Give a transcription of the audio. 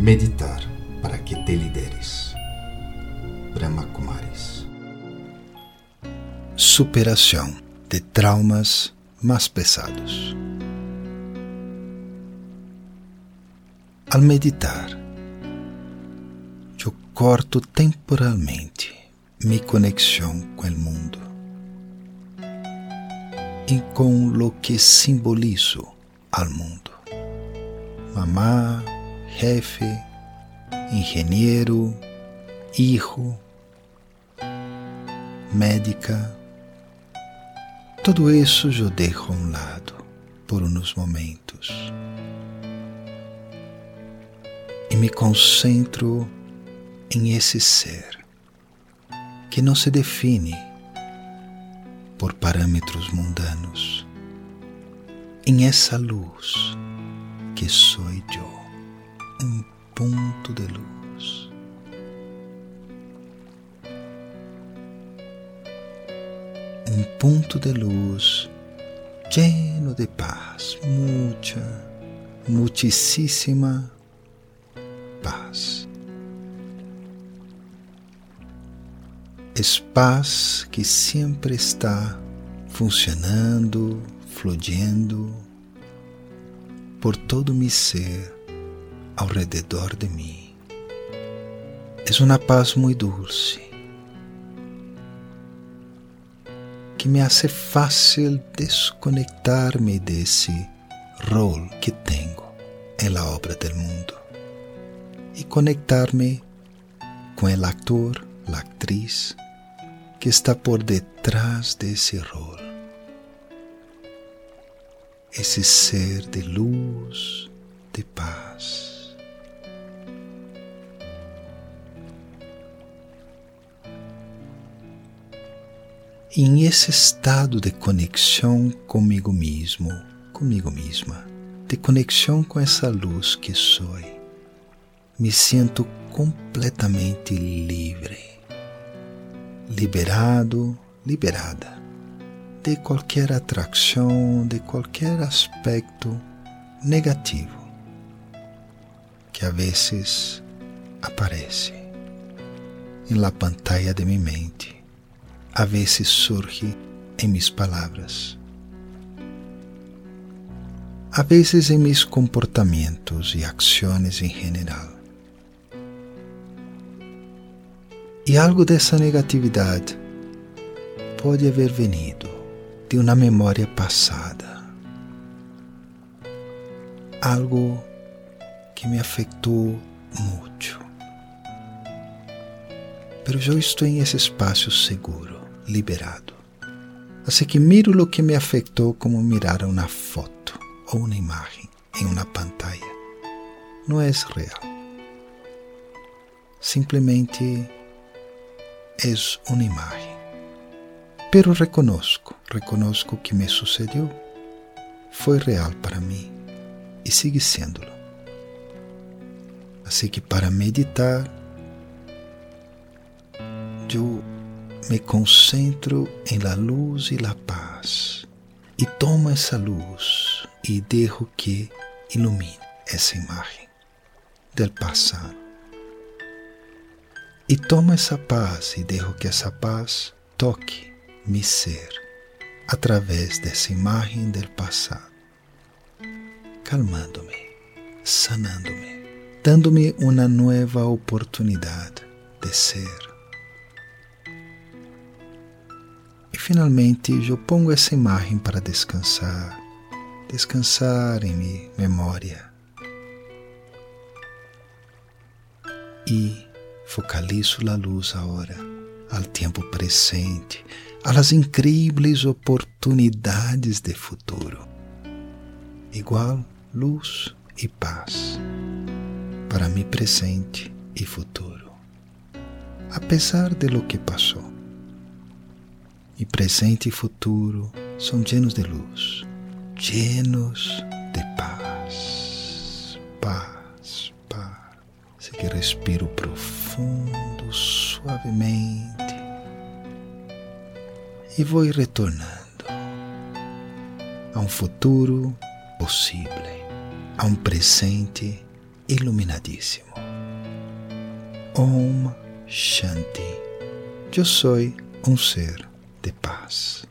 Meditar para que te lideres. Brahma Kumaris. Superação de traumas mais pesados. Al meditar, eu corto temporalmente minha conexão com o mundo e com o que simbolizo ao mundo. Mamá, jefe, engenheiro, hijo, médica. Tudo isso eu deixo a um lado por uns momentos e me concentro em esse ser que não se define por parâmetros mundanos, em essa luz que sou eu um ponto de luz. Um ponto de luz lleno de paz, mucha, muchísima paz. Es paz que sempre está funcionando, fluyendo por todo mi ser ao redor de mim. É uma paz muito dulce que me hace fácil desconectar-me desse rol que tenho em la obra del mundo e conectar-me com o actor, a atriz que está por detrás desse rol. Esse ser de luz, de paz. Em esse estado de conexão comigo mesmo, comigo mesma, de conexão com essa luz que sou, me sinto completamente livre, liberado, liberada de qualquer atração, de qualquer aspecto negativo que a vezes aparece em la pantalla de minha mente a vezes surge em mis palavras, a vezes em mis comportamentos e ações em geral. E algo dessa negatividade pode haver venido de uma memória passada, algo que me afetou muito. Pero eu estou em esse espaço seguro liberado. Assim que miro o que me afetou como mirar uma foto ou uma imagem em uma pantalla. Não é real. Simplesmente é uma imagem. Pero reconozco, reconozco que me sucedeu. Foi real para mim e sigue sendo. Assim que para meditar, eu me concentro em la luz e la paz e tomo essa luz e dejo que ilumine essa imagem del passado. E tomo essa paz e dejo que essa paz toque mi ser através dessa imagem del passado, calmando-me, sanando-me, dando-me uma nova oportunidade de ser finalmente eu pongo essa imagem para descansar, descansar em minha memória. E focalizo a luz agora, ao tempo presente, às incríveis oportunidades de futuro. Igual luz e paz para mi presente e futuro, apesar de lo que passou e presente e futuro são llenos de luz, llenos de paz, paz, paz. Assim que respiro profundo, suavemente e vou retornando a um futuro possível, a um presente iluminadíssimo. Om Shanti. Eu sou um ser de paz.